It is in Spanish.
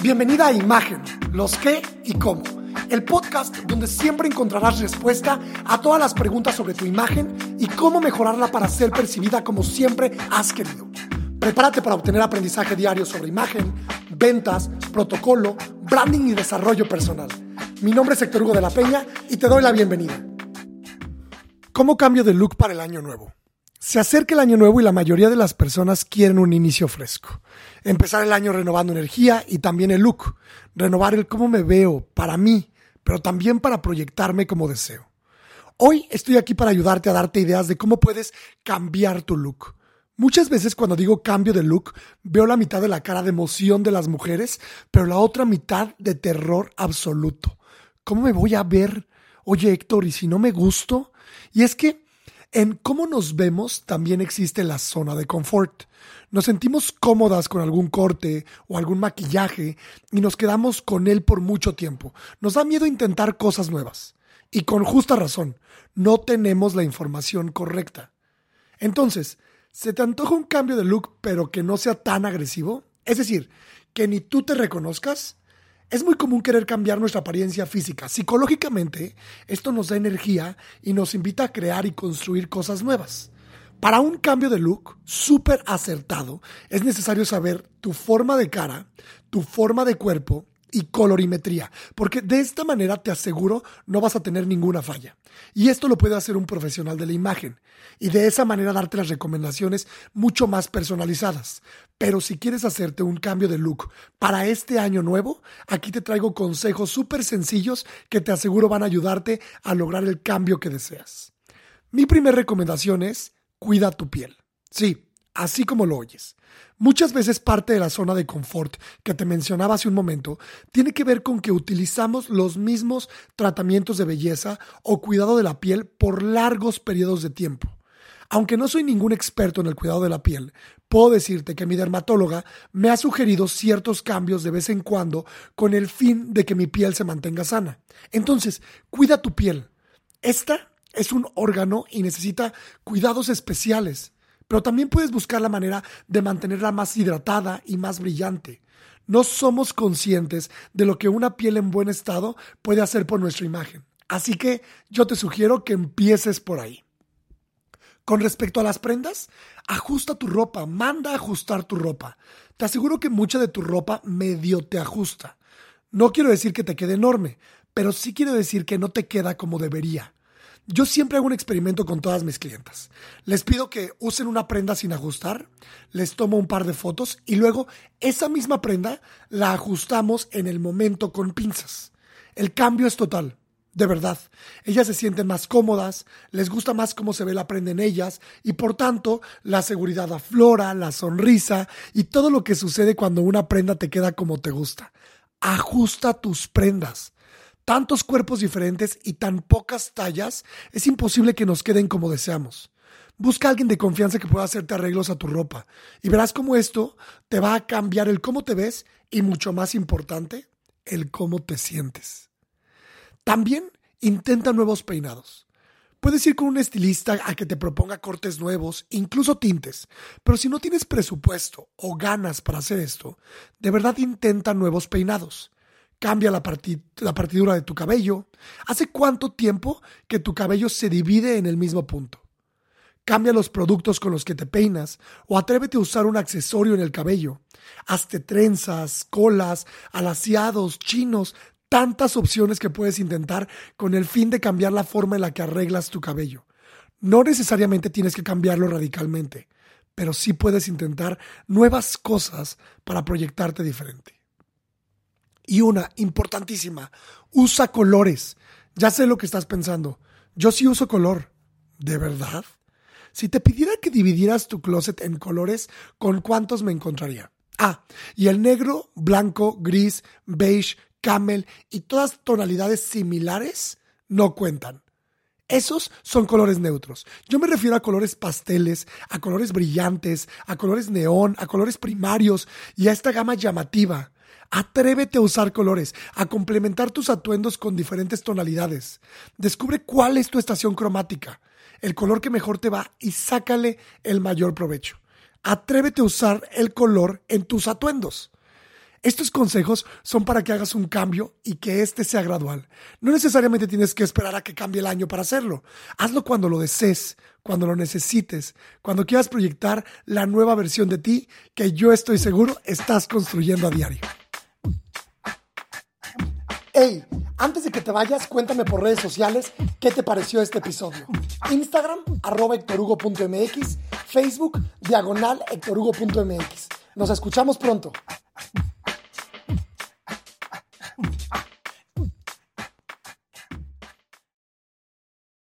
Bienvenida a Imagen, los qué y cómo. El podcast donde siempre encontrarás respuesta a todas las preguntas sobre tu imagen y cómo mejorarla para ser percibida como siempre has querido. Prepárate para obtener aprendizaje diario sobre imagen, ventas, protocolo, branding y desarrollo personal. Mi nombre es Héctor Hugo de la Peña y te doy la bienvenida. ¿Cómo cambio de look para el año nuevo? Se acerca el año nuevo y la mayoría de las personas quieren un inicio fresco. Empezar el año renovando energía y también el look. Renovar el cómo me veo para mí, pero también para proyectarme como deseo. Hoy estoy aquí para ayudarte a darte ideas de cómo puedes cambiar tu look. Muchas veces cuando digo cambio de look, veo la mitad de la cara de emoción de las mujeres, pero la otra mitad de terror absoluto. ¿Cómo me voy a ver? Oye Héctor, ¿y si no me gusto? Y es que en cómo nos vemos también existe la zona de confort. Nos sentimos cómodas con algún corte o algún maquillaje y nos quedamos con él por mucho tiempo. Nos da miedo intentar cosas nuevas. Y con justa razón, no tenemos la información correcta. Entonces, ¿se te antoja un cambio de look pero que no sea tan agresivo? Es decir, que ni tú te reconozcas. Es muy común querer cambiar nuestra apariencia física. Psicológicamente, esto nos da energía y nos invita a crear y construir cosas nuevas. Para un cambio de look súper acertado, es necesario saber tu forma de cara, tu forma de cuerpo y colorimetría, porque de esta manera te aseguro no vas a tener ninguna falla. Y esto lo puede hacer un profesional de la imagen y de esa manera darte las recomendaciones mucho más personalizadas. Pero si quieres hacerte un cambio de look para este año nuevo, aquí te traigo consejos súper sencillos que te aseguro van a ayudarte a lograr el cambio que deseas. Mi primera recomendación es cuida tu piel. Sí, así como lo oyes. Muchas veces parte de la zona de confort que te mencionaba hace un momento tiene que ver con que utilizamos los mismos tratamientos de belleza o cuidado de la piel por largos periodos de tiempo. Aunque no soy ningún experto en el cuidado de la piel, puedo decirte que mi dermatóloga me ha sugerido ciertos cambios de vez en cuando con el fin de que mi piel se mantenga sana. Entonces, cuida tu piel. Esta es un órgano y necesita cuidados especiales pero también puedes buscar la manera de mantenerla más hidratada y más brillante. No somos conscientes de lo que una piel en buen estado puede hacer por nuestra imagen. Así que yo te sugiero que empieces por ahí. Con respecto a las prendas, ajusta tu ropa, manda a ajustar tu ropa. Te aseguro que mucha de tu ropa medio te ajusta. No quiero decir que te quede enorme, pero sí quiero decir que no te queda como debería. Yo siempre hago un experimento con todas mis clientas. Les pido que usen una prenda sin ajustar, les tomo un par de fotos y luego esa misma prenda la ajustamos en el momento con pinzas. El cambio es total, de verdad. Ellas se sienten más cómodas, les gusta más cómo se ve la prenda en ellas y por tanto la seguridad aflora, la sonrisa y todo lo que sucede cuando una prenda te queda como te gusta. Ajusta tus prendas tantos cuerpos diferentes y tan pocas tallas, es imposible que nos queden como deseamos. Busca a alguien de confianza que pueda hacerte arreglos a tu ropa y verás cómo esto te va a cambiar el cómo te ves y mucho más importante, el cómo te sientes. También intenta nuevos peinados. Puedes ir con un estilista a que te proponga cortes nuevos, incluso tintes, pero si no tienes presupuesto o ganas para hacer esto, de verdad intenta nuevos peinados cambia la, la partidura de tu cabello. ¿Hace cuánto tiempo que tu cabello se divide en el mismo punto? Cambia los productos con los que te peinas o atrévete a usar un accesorio en el cabello. Hazte trenzas, colas, alaciados, chinos, tantas opciones que puedes intentar con el fin de cambiar la forma en la que arreglas tu cabello. No necesariamente tienes que cambiarlo radicalmente, pero sí puedes intentar nuevas cosas para proyectarte diferente. Y una importantísima, usa colores. Ya sé lo que estás pensando. Yo sí uso color. ¿De verdad? Si te pidiera que dividieras tu closet en colores, ¿con cuántos me encontraría? Ah, y el negro, blanco, gris, beige, camel y todas tonalidades similares no cuentan. Esos son colores neutros. Yo me refiero a colores pasteles, a colores brillantes, a colores neón, a colores primarios y a esta gama llamativa. Atrévete a usar colores, a complementar tus atuendos con diferentes tonalidades. Descubre cuál es tu estación cromática, el color que mejor te va y sácale el mayor provecho. Atrévete a usar el color en tus atuendos. Estos consejos son para que hagas un cambio y que éste sea gradual. No necesariamente tienes que esperar a que cambie el año para hacerlo. Hazlo cuando lo desees, cuando lo necesites, cuando quieras proyectar la nueva versión de ti que yo estoy seguro estás construyendo a diario. Hey, antes de que te vayas, cuéntame por redes sociales qué te pareció este episodio. Instagram, arroba hectorhugo.mx, Facebook, diagonal hectorhugo.mx. Nos escuchamos pronto.